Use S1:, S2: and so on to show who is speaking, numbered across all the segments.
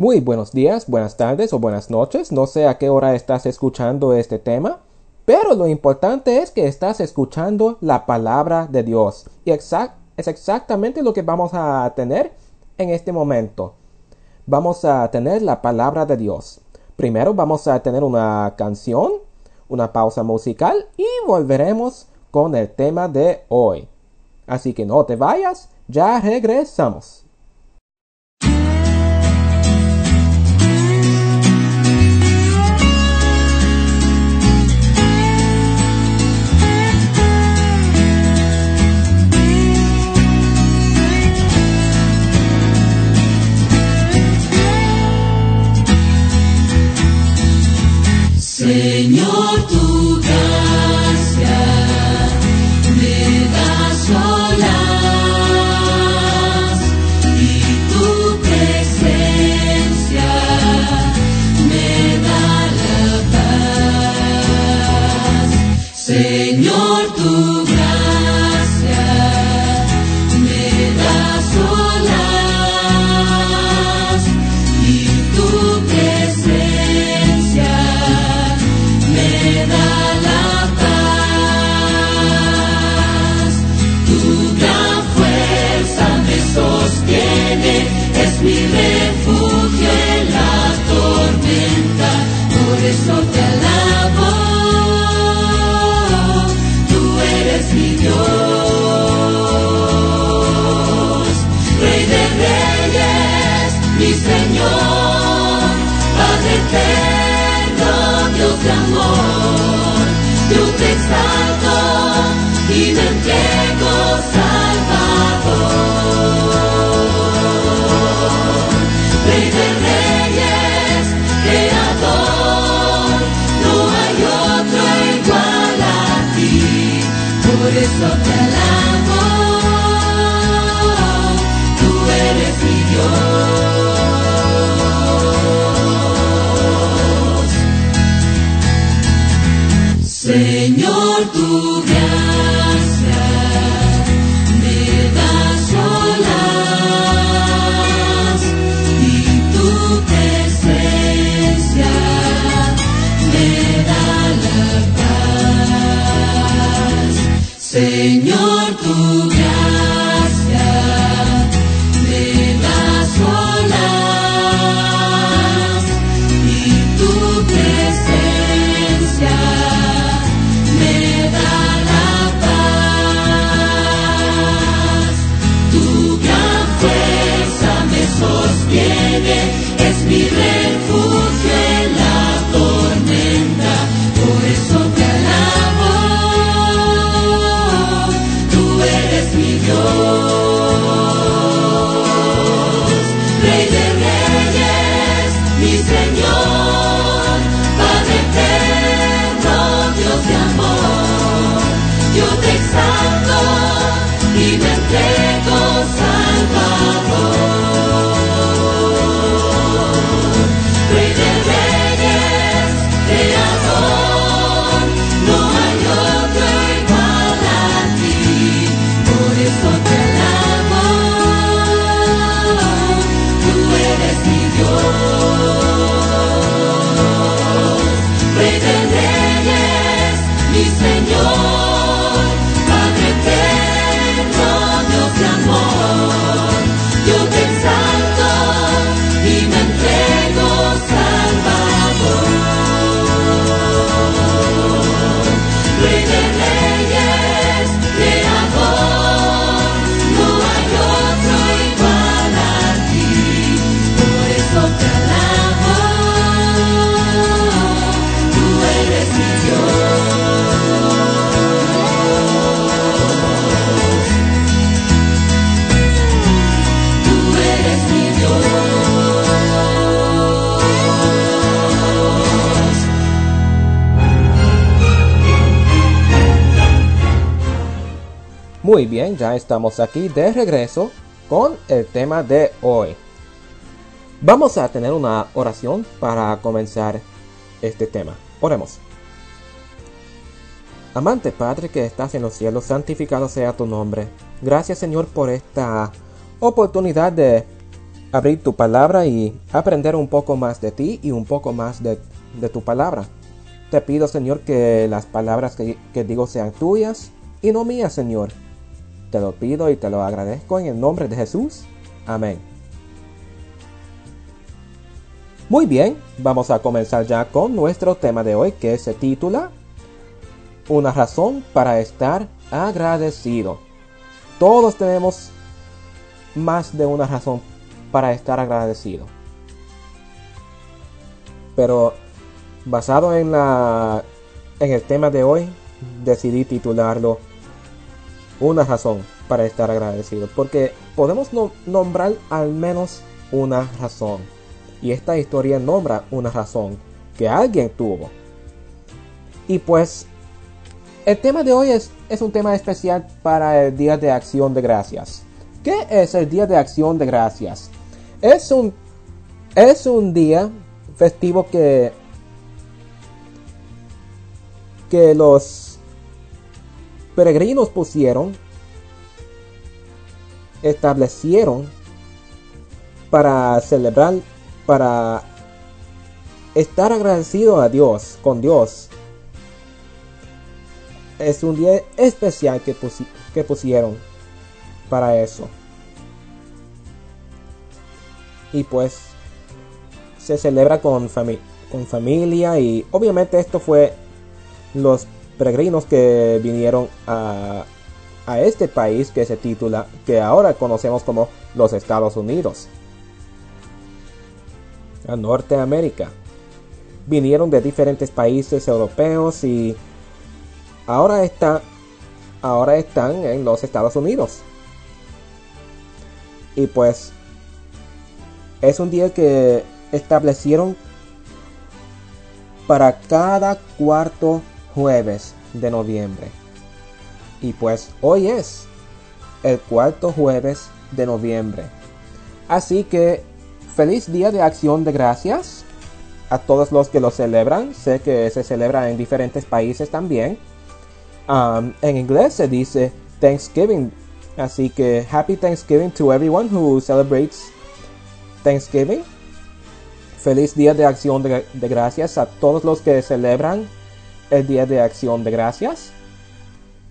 S1: Muy buenos días, buenas tardes o buenas noches. No sé a qué hora estás escuchando este tema, pero lo importante es que estás escuchando la palabra de Dios. Y es exactamente lo que vamos a tener en este momento. Vamos a tener la palabra de Dios. Primero vamos a tener una canción, una pausa musical y volveremos con el tema de hoy. Así que no te vayas, ya regresamos.
S2: Señor, eso te alabo, tú eres mi Dios.
S1: Muy bien, ya estamos aquí de regreso con el tema de hoy. Vamos a tener una oración para comenzar este tema. Oremos. Amante Padre que estás en los cielos, santificado sea tu nombre. Gracias Señor por esta oportunidad de abrir tu palabra y aprender un poco más de ti y un poco más de, tu palabra. Te pido, Señor, que las palabras que digo sean tuyas y no mías, Señor. Te lo pido y te lo agradezco en el nombre de Jesús. Amén. Muy bien, vamos a comenzar ya con nuestro tema de hoy que se titula Una razón para estar agradecido. Todos tenemos más de una razón para estar agradecido. Pero basado en la en el tema de hoy, decidí titularlo Una razón para estar agradecido, porque podemos no- nombrar al menos una razón. Y esta historia nombra una razón que alguien tuvo. Y pues el tema de hoy es, es un tema especial para el Día de Acción de Gracias. ¿Qué es el Día de Acción de Gracias? Es un, es un día festivo que, que los peregrinos pusieron, establecieron para celebrar, para estar agradecido a Dios, con Dios. Es un día especial que, pusi- que pusieron para eso. Y pues se celebra con, fami- con familia y obviamente esto fue los peregrinos que vinieron a, a este país que se titula, que ahora conocemos como los Estados Unidos, a Norteamérica. Vinieron de diferentes países europeos y ahora está, ahora están en los Estados Unidos. Y pues es un día que establecieron para cada cuarto jueves de noviembre. Y pues hoy es el cuarto jueves de noviembre. Así que feliz día de acción de gracias a todos los que lo celebran. Sé que se celebra en diferentes países también. Um, en inglés se dice Thanksgiving. Así que Happy Thanksgiving to everyone who celebrates Thanksgiving. Feliz Día de Acción de, de Gracias a todos los que celebran el Día de Acción de Gracias.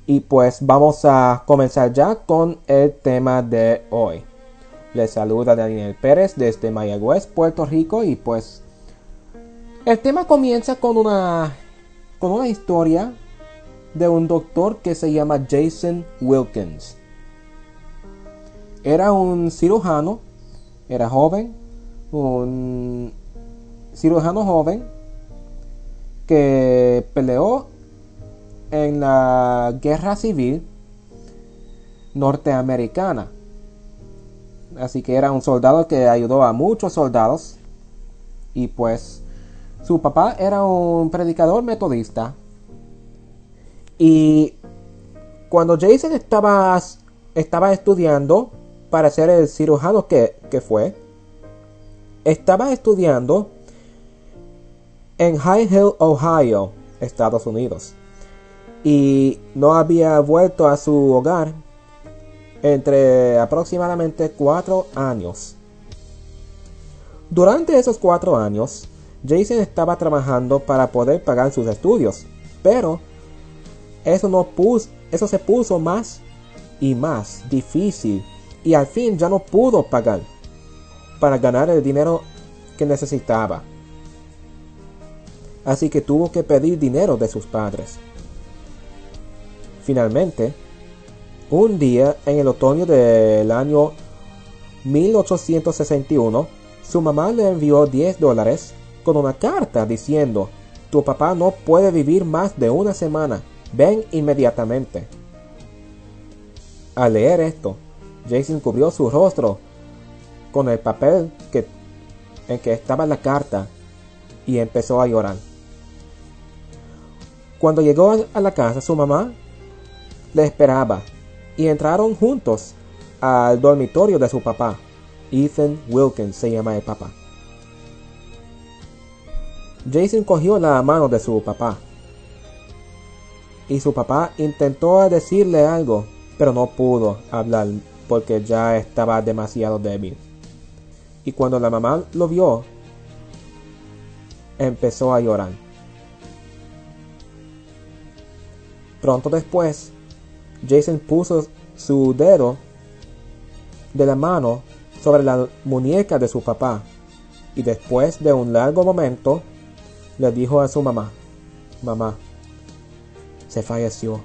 S1: Y pues vamos a comenzar ya con el tema de hoy. Les saluda Daniel Pérez desde Mayagüez, Puerto Rico. Y pues el tema comienza con una, con una historia de un doctor que se llama Jason Wilkins. Era un cirujano, era joven, un cirujano joven que peleó en la guerra civil norteamericana. Así que era un soldado que ayudó a muchos soldados. Y pues su papá era un predicador metodista. Y cuando Jason estaba, estaba estudiando para ser el cirujano que, que fue, estaba estudiando en High Hill, Ohio, Estados Unidos. Y no había vuelto a su hogar entre aproximadamente cuatro años. Durante esos cuatro años, Jason estaba trabajando para poder pagar sus estudios, pero eso no puso, eso se puso más y más difícil y al fin ya no pudo pagar para ganar el dinero que necesitaba. Así que tuvo que pedir dinero de sus padres. Finalmente, un día en el otoño del año 1861, su mamá le envió 10 dólares con una carta diciendo, tu papá no puede vivir más de una semana, ven inmediatamente. Al leer esto, Jason cubrió su rostro con el papel en que estaba la carta y empezó a llorar. Cuando llegó a la casa, su mamá le esperaba y entraron juntos al dormitorio de su papá. Ethan Wilkins se llama el papá. Jason cogió la mano de su papá y su papá intentó decirle algo, pero no pudo hablar porque ya estaba demasiado débil. Y cuando la mamá lo vio, empezó a llorar. Pronto después, Jason puso su dedo de la mano sobre la muñeca de su papá y después de un largo momento le dijo a su mamá, mamá, se falleció.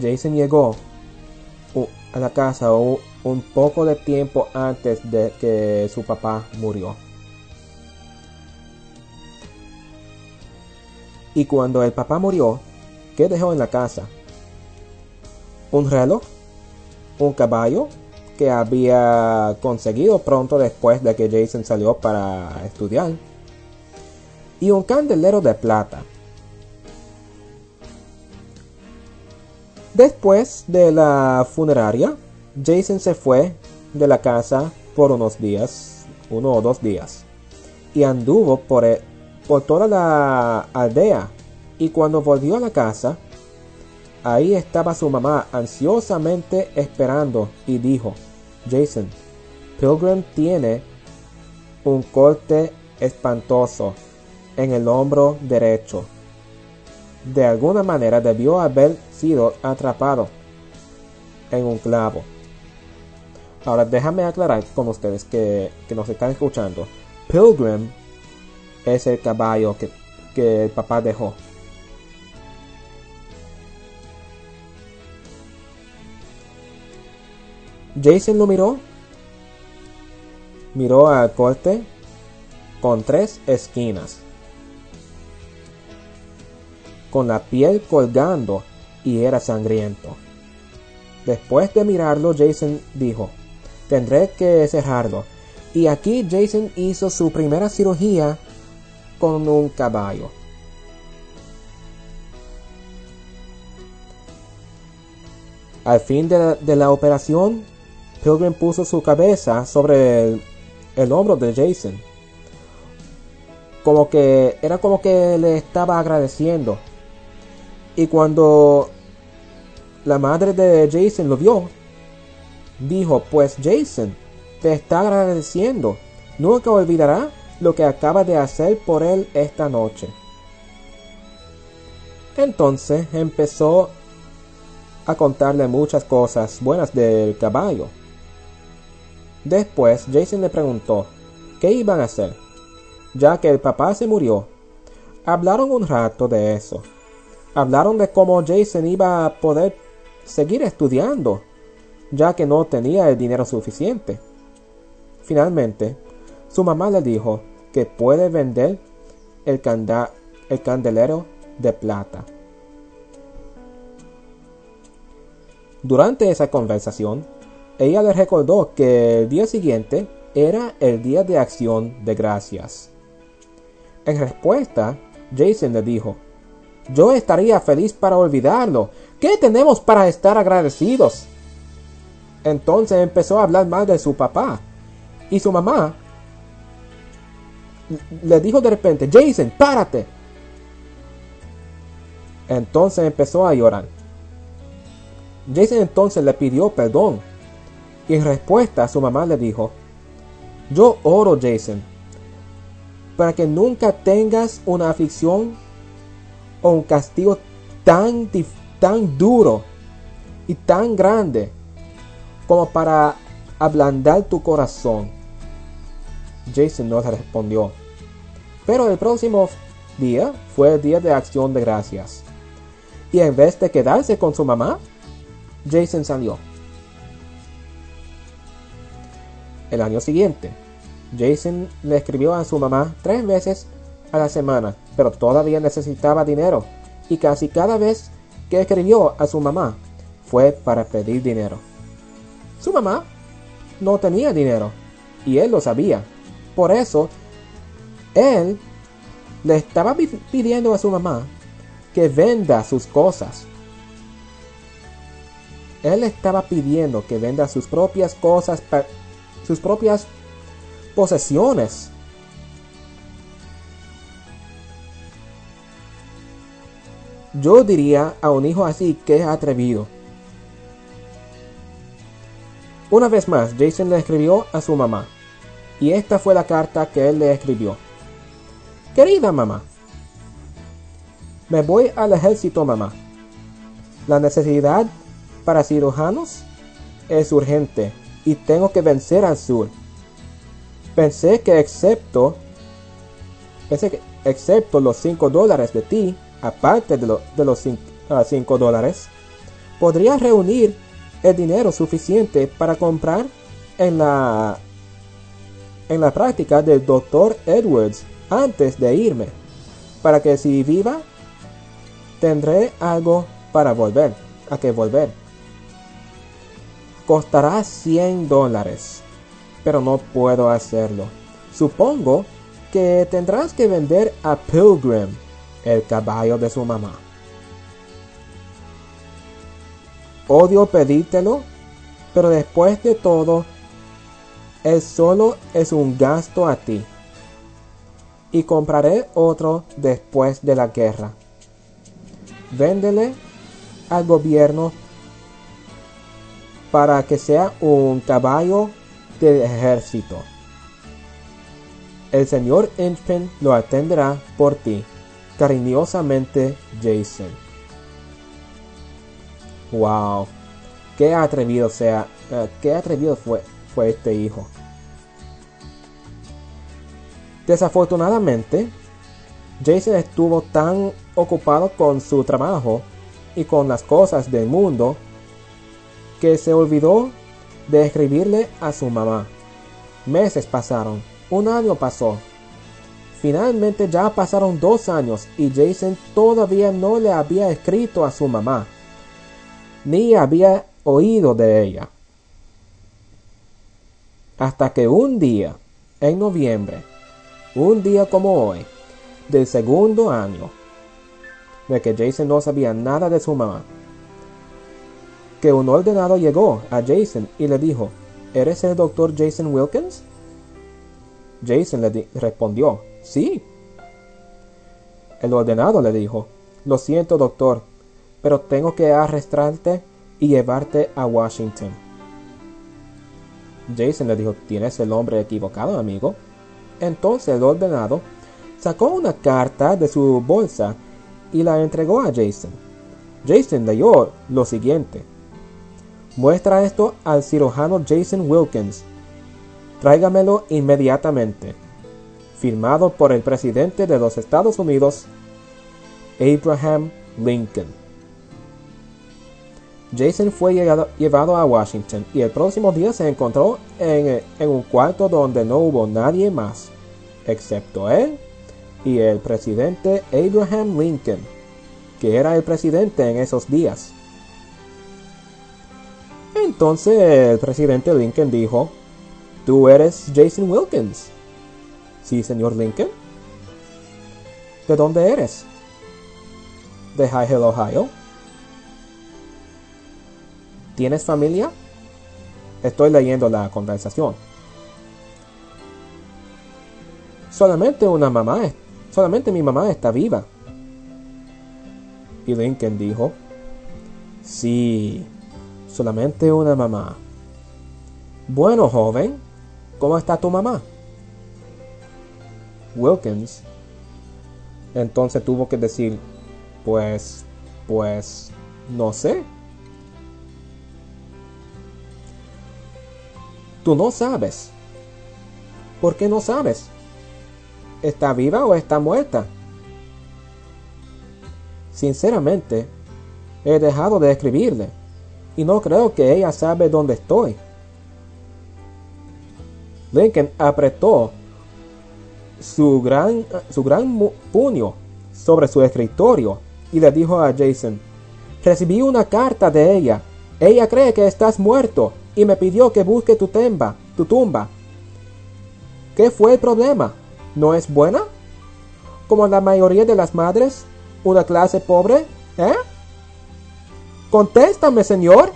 S1: Jason llegó a la casa un poco de tiempo antes de que su papá murió. Y cuando el papá murió, ¿qué dejó en la casa? Un reloj, un caballo que había conseguido pronto después de que Jason salió para estudiar, y un candelero de plata. Después de la funeraria, Jason se fue de la casa por unos días, uno o dos días, y anduvo por, el, por toda la aldea y cuando volvió a la casa, ahí estaba su mamá ansiosamente esperando y dijo, Jason, Pilgrim tiene un corte espantoso en el hombro derecho. De alguna manera debió haber sido atrapado en un clavo. Ahora déjame aclarar con ustedes que, que nos están escuchando. Pilgrim es el caballo que, que el papá dejó. Jason lo miró. Miró al corte con tres esquinas. Con la piel colgando y era sangriento. Después de mirarlo, Jason dijo, tendré que cerrarlo. Y aquí Jason hizo su primera cirugía con un caballo. Al fin de la, operación, Pilgrim puso su cabeza sobre el, hombro de Jason. Como que era como que le estaba agradeciendo. Y cuando la madre de Jason lo vio, dijo, pues Jason, te está agradeciendo. Nunca olvidará lo que acaba de hacer por él esta noche. Entonces empezó a contarle muchas cosas buenas del caballo. Después Jason le preguntó qué iban a hacer, ya que el papá se murió. Hablaron un rato de eso. Hablaron de cómo Jason iba a poder seguir estudiando, ya que no tenía el dinero suficiente. Finalmente, su mamá le dijo que puede vender el, el candelero de plata. Durante esa conversación, ella le recordó que el día siguiente era el día de acción de gracias. En respuesta, Jason le dijo, yo estaría feliz para olvidarlo. ¿Qué tenemos para estar agradecidos? Entonces empezó a hablar mal de su papá. Y su mamá le dijo de repente, Jason, párate. Entonces empezó a llorar. Jason entonces le pidió perdón y en respuesta su mamá le dijo, yo oro Jason, para que nunca tengas una aflicción o un castigo tan, tan duro y tan grande como para ablandar tu corazón. Jason no respondió. Pero el próximo día fue el día de acción de gracias. Y en vez de quedarse con su mamá, Jason salió. El año siguiente, Jason le escribió a su mamá tres veces a la semana, pero todavía necesitaba dinero y casi cada vez que escribió a su mamá fue para pedir dinero. Su mamá no tenía dinero y él lo sabía. Por eso, él le estaba pidiendo a su mamá que venda sus cosas él estaba pidiendo que venda sus propias cosas, sus propias posesiones. Yo diría a un hijo así que es atrevido. Una vez más, Jason le escribió a su mamá. Y esta fue la carta que él le escribió. Querida mamá, me voy al ejército, mamá. La necesidad para cirujanos es urgente y tengo que vencer al sur. Pensé que excepto pensé que excepto los 5 dólares de ti, aparte de, de los 5 dólares, podría reunir el dinero suficiente para comprar en la en la práctica del doctor Edwards antes de irme, para que si viva tendré algo para volver, a que volver. Costará 100 dólares, pero no puedo hacerlo. Supongo que tendrás que vender a Pilgrim, el caballo de su mamá. Odio pedírtelo, pero después de todo, él solo es un gasto a ti. Y compraré otro después de la guerra. Véndele al gobierno para que sea un caballo del ejército. El señor Inchpin lo atenderá por ti. Cariñosamente, Jason. Wow. Qué atrevido sea, eh, qué atrevido fue, fue este hijo. Desafortunadamente, Jason estuvo tan ocupado con su trabajo y con las cosas del mundo que se olvidó de escribirle a su mamá. Meses pasaron, un año pasó. Finalmente ya pasaron dos años y Jason todavía no le había escrito a su mamá, ni había oído de ella. Hasta que un día, en noviembre, un día como hoy, del segundo año, de que Jason no sabía nada de su mamá, que un ordenado llegó a Jason y le dijo, ¿Eres el doctor Jason Wilkins? Jason le di- respondió, sí. El ordenado le dijo, lo siento doctor, pero tengo que arrestarte y llevarte a Washington. Jason le dijo, tienes el hombre equivocado, amigo. Entonces el ordenado sacó una carta de su bolsa y la entregó a Jason. Jason leyó lo siguiente. Muestra esto al cirujano Jason Wilkins. Tráigamelo inmediatamente. Firmado por el presidente de los Estados Unidos, Abraham Lincoln. Jason fue llevado a Washington y el próximo día se encontró en, eh, en un cuarto donde no hubo nadie más, excepto él y el presidente Abraham Lincoln, que era el presidente en esos días. Entonces el presidente Lincoln dijo, ¿Tú eres Jason Wilkins? Sí, señor Lincoln. ¿De dónde eres? De High Hill, Ohio. ¿Tienes familia? Estoy leyendo la conversación. Solamente una mamá, solamente mi mamá está viva. Y Lincoln dijo, sí, solamente una mamá. Bueno, joven, ¿cómo está tu mamá? Wilkins entonces tuvo que decir, pues, pues, no sé. Tú no sabes. ¿Por qué no sabes? ¿Está viva o está muerta? Sinceramente, he dejado de escribirle y no creo que ella sabe dónde estoy. Lincoln apretó su gran, su gran puño sobre su escritorio y le dijo a Jason, recibí una carta de ella. Ella cree que estás muerto y me pidió que busque tu tumba, tu tumba. ¿Qué fue el problema? ¿No es buena? Como la mayoría de las madres, una clase pobre, ¿eh? Contéstame, señor.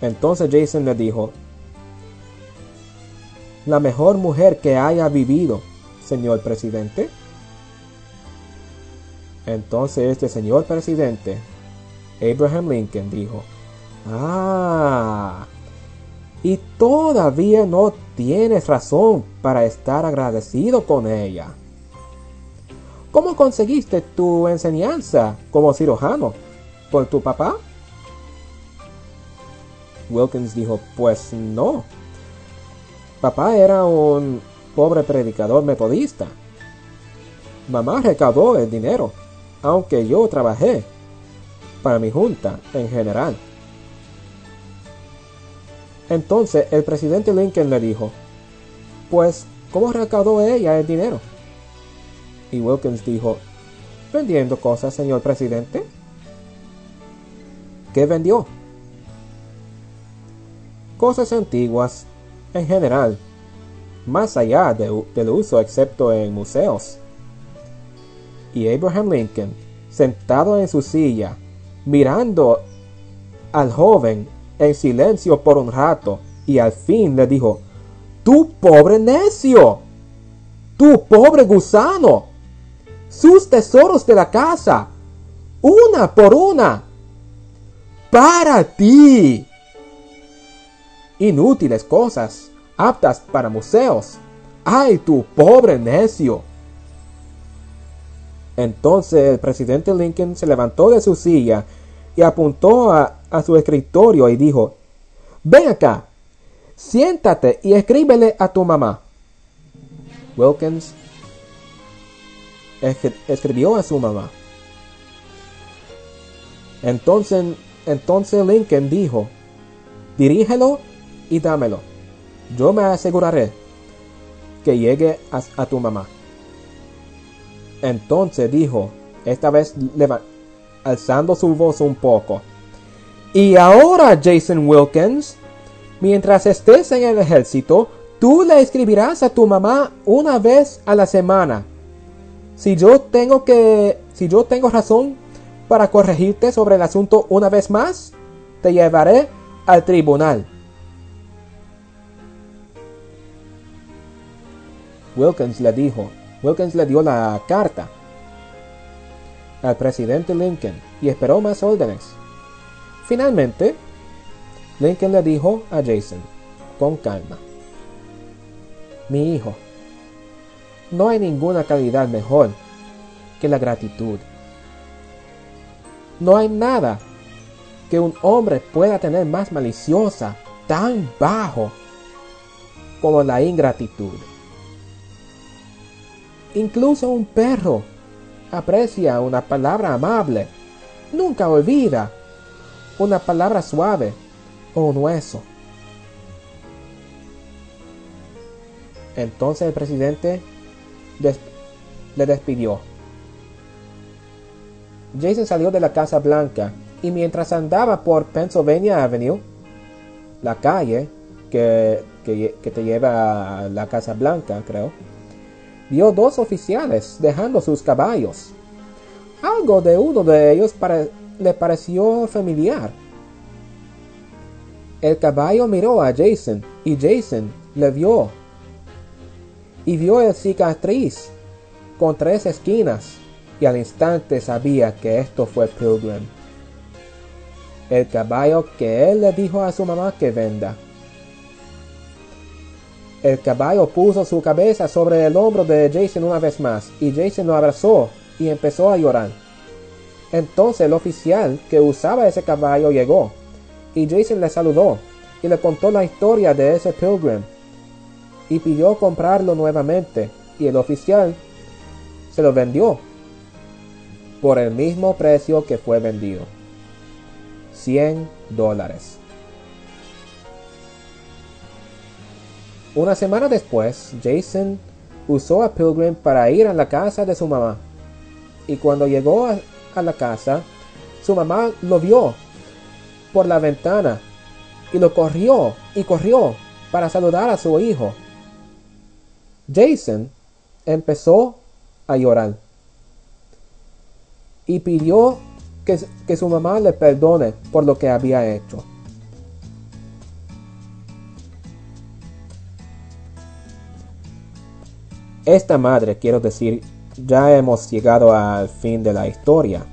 S1: Entonces Jason le dijo, la mejor mujer que haya vivido, señor presidente. Entonces este señor presidente, Abraham Lincoln, dijo, Ah. Y todavía no tienes razón para estar agradecido con ella. ¿Cómo conseguiste tu enseñanza como cirujano? ¿Por tu papá? Wilkins dijo, pues no. Papá era un pobre predicador metodista. Mamá recaudó el dinero, aunque yo trabajé para mi junta en general. Entonces el presidente Lincoln le dijo, pues, ¿cómo recaudó ella el dinero? Y Wilkins dijo, vendiendo cosas, señor presidente. ¿Qué vendió? Cosas antiguas, en general, más allá de- del uso excepto en museos. Y Abraham Lincoln, sentado en su silla, mirando al joven en silencio por un rato, y al fin le dijo, ¡Tú pobre necio! ¡Tú pobre gusano! ¡Sus tesoros de la casa! ¡Una por una! ¡Para ti! Inútiles cosas, aptas para museos. ¡Ay, tú pobre necio! Entonces el presidente Lincoln se levantó de su silla y apuntó a, a su escritorio y dijo, Ven acá, siéntate y escríbele a tu mamá. Wilkins escri- escribió a su mamá. Entonces, entonces Lincoln dijo, dirígelo y dámelo. Yo me aseguraré que llegue a, a tu mamá. Entonces dijo, esta vez alzando su voz un poco. Y ahora, Jason Wilkins, mientras estés en el ejército, tú le escribirás a tu mamá una vez a la semana. Si yo tengo que, si yo tengo razón para corregirte sobre el asunto una vez más, te llevaré al tribunal. Wilkins le dijo, Wilkins le dio la carta al presidente Lincoln y esperó más órdenes. Finalmente, Lincoln le dijo a Jason, con calma, mi hijo, no hay ninguna calidad mejor que la gratitud. No hay nada que un hombre pueda tener más maliciosa, tan bajo, como la ingratitud. Incluso un perro aprecia una palabra amable, nunca olvida una palabra suave o un hueso. Entonces el presidente le despidió. Jason salió de la Casa Blanca y mientras andaba por Pennsylvania Avenue, la calle que, que te lleva a la Casa Blanca, creo, vio dos oficiales dejando sus caballos. Algo de uno de ellos pare- le pareció familiar. El caballo miró a Jason y Jason le vio. Y vio el cicatriz con tres esquinas y al instante sabía que esto fue Pilgrim. El caballo que él le dijo a su mamá que venda. El caballo puso su cabeza sobre el hombro de Jason una vez más y Jason lo abrazó y empezó a llorar. Entonces el oficial que usaba ese caballo llegó y Jason le saludó y le contó la historia de ese pilgrim y pidió comprarlo nuevamente y el oficial se lo vendió por el mismo precio que fue vendido. 100 dólares. Una semana después, Jason usó a Pilgrim para ir a la casa de su mamá. Y cuando llegó a, a la casa, su mamá lo vio por la ventana y lo corrió y corrió para saludar a su hijo. Jason empezó a llorar y pidió que, que su mamá le perdone por lo que había hecho. Esta madre, quiero decir, ya hemos llegado al fin de la historia,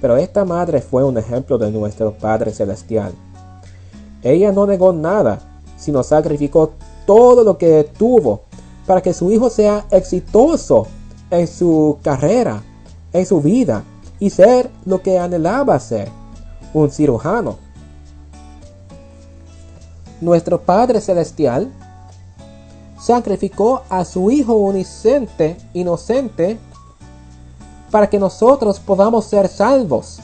S1: pero esta madre fue un ejemplo de nuestro Padre Celestial. Ella no negó nada, sino sacrificó todo lo que tuvo para que su hijo sea exitoso en su carrera, en su vida y ser lo que anhelaba ser, un cirujano. Nuestro Padre Celestial sacrificó a su Hijo unicente, inocente, para que nosotros podamos ser salvos.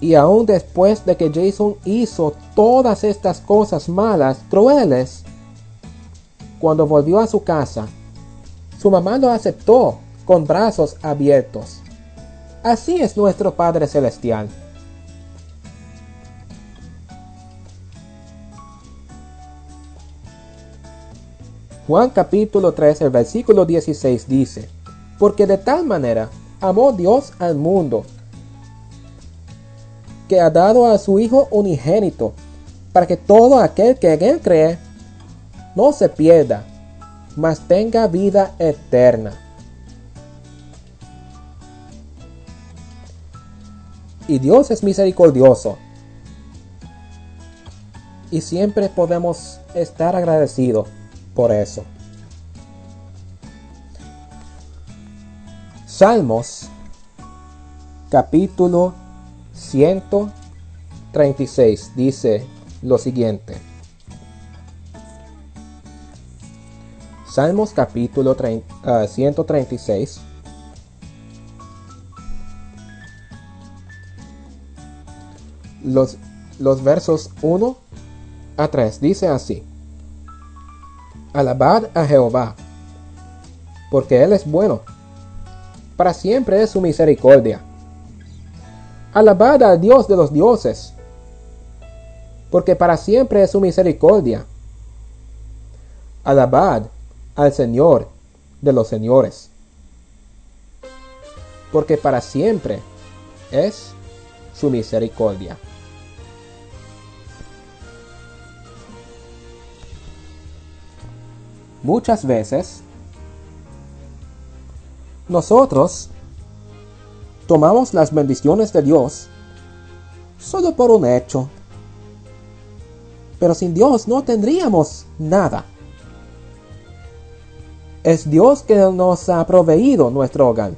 S1: Y aún después de que Jason hizo todas estas cosas malas, crueles, cuando volvió a su casa, su mamá lo aceptó con brazos abiertos. Así es nuestro Padre Celestial. Juan capítulo 13, versículo 16 dice, Porque de tal manera amó Dios al mundo, que ha dado a su Hijo unigénito, para que todo aquel que en él cree no se pierda, mas tenga vida eterna. Y Dios es misericordioso. Y siempre podemos estar agradecidos por eso. Salmos capítulo 136 dice lo siguiente. Salmos capítulo 30, 136. Los, los versos 1 a 3 dice así. Alabad a Jehová, porque Él es bueno. Para siempre es su misericordia. Alabad al Dios de los dioses, porque para siempre es su misericordia. Alabad al Señor de los señores, porque para siempre es su misericordia. Muchas veces nosotros tomamos las bendiciones de Dios solo por un hecho. Pero sin Dios no tendríamos nada. Es Dios que nos ha proveído nuestro hogar.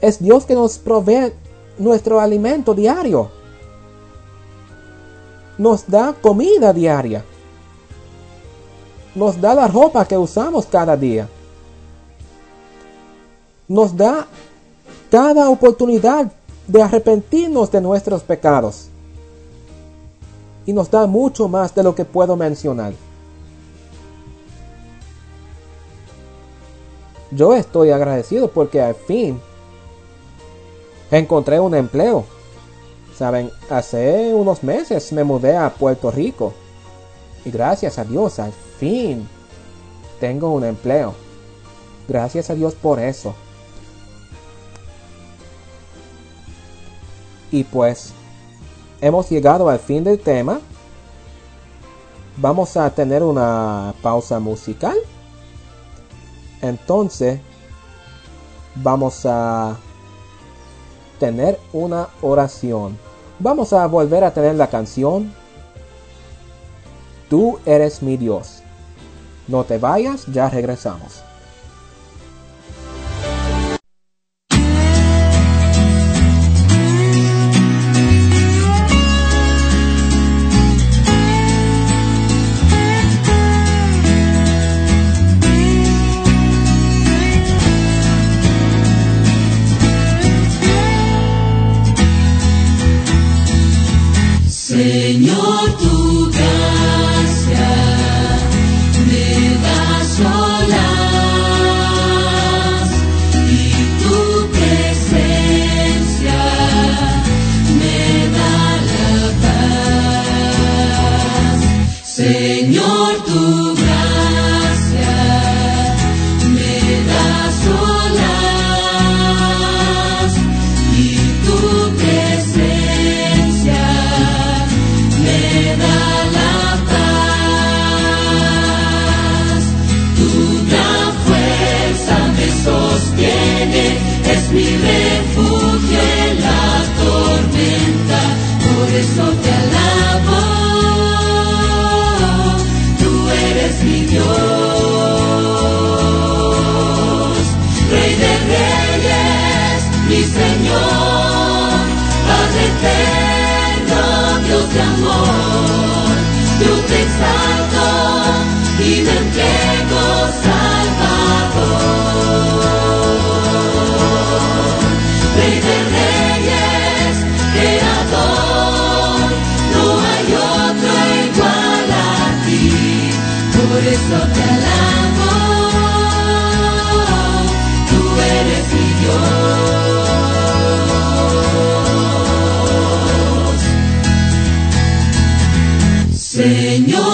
S1: Es Dios que nos provee nuestro alimento diario. Nos da comida diaria. Nos da la ropa que usamos cada día. Nos da cada oportunidad de arrepentirnos de nuestros pecados. Y nos da mucho más de lo que puedo mencionar. Yo estoy agradecido porque al fin encontré un empleo. Saben, hace unos meses me mudé a Puerto Rico. Y gracias a Dios, al fin tengo un empleo. Gracias a Dios por eso. Y pues hemos llegado al fin del tema. Vamos a tener una pausa musical. Entonces vamos a tener una oración. Vamos a volver a tener la canción Tú eres mi Dios. No te vayas, ya regresamos.
S2: Señor,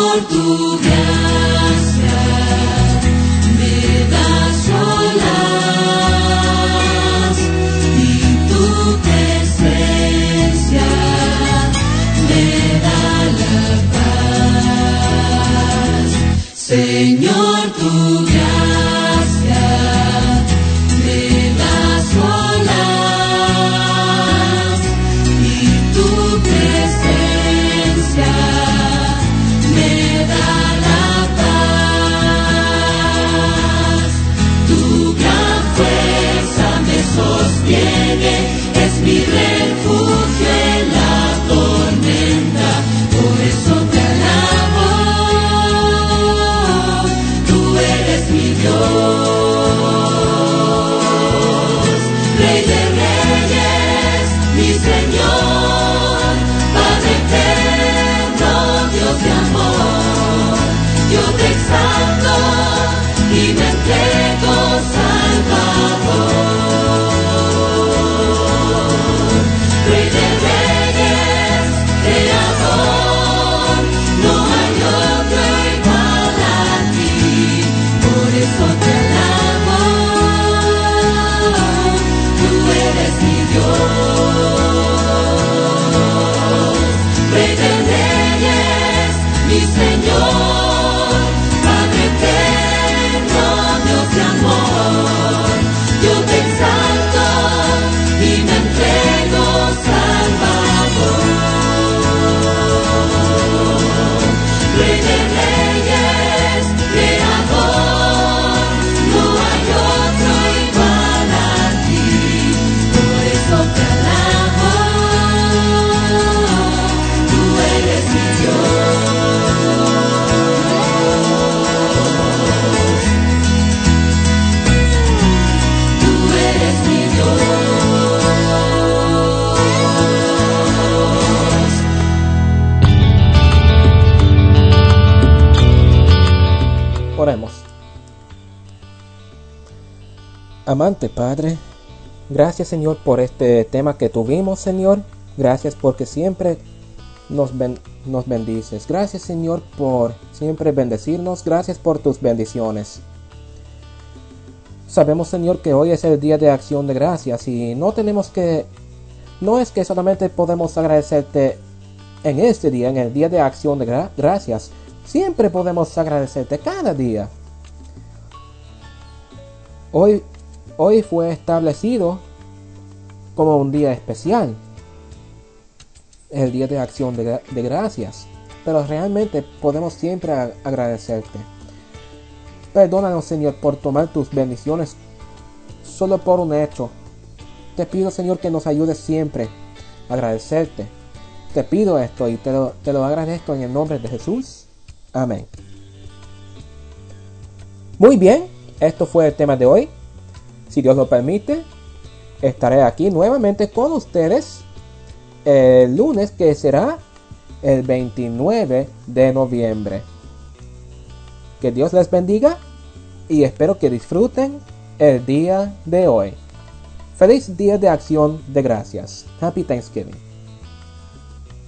S1: Amante Padre, gracias Señor por este tema que tuvimos, Señor. Gracias porque siempre nos, ben- nos bendices. Gracias Señor por siempre bendecirnos. Gracias por tus bendiciones. Sabemos Señor que hoy es el día de acción de gracias y no tenemos que... No es que solamente podemos agradecerte en este día, en el día de acción de gra- gracias. Siempre podemos agradecerte cada día. Hoy, hoy fue establecido como un día especial. El día de acción de, gra- de gracias. Pero realmente podemos siempre agradecerte. Perdónanos Señor por tomar tus bendiciones solo por un hecho. Te pido Señor que nos ayudes siempre a agradecerte. Te pido esto y te lo, te lo agradezco en el nombre de Jesús. Amén. Muy bien, esto fue el tema de hoy. Si Dios lo permite, estaré aquí nuevamente con ustedes el lunes que será el 29 de noviembre. Que Dios les bendiga y espero que disfruten el día de hoy. Feliz día de acción de gracias. Happy Thanksgiving.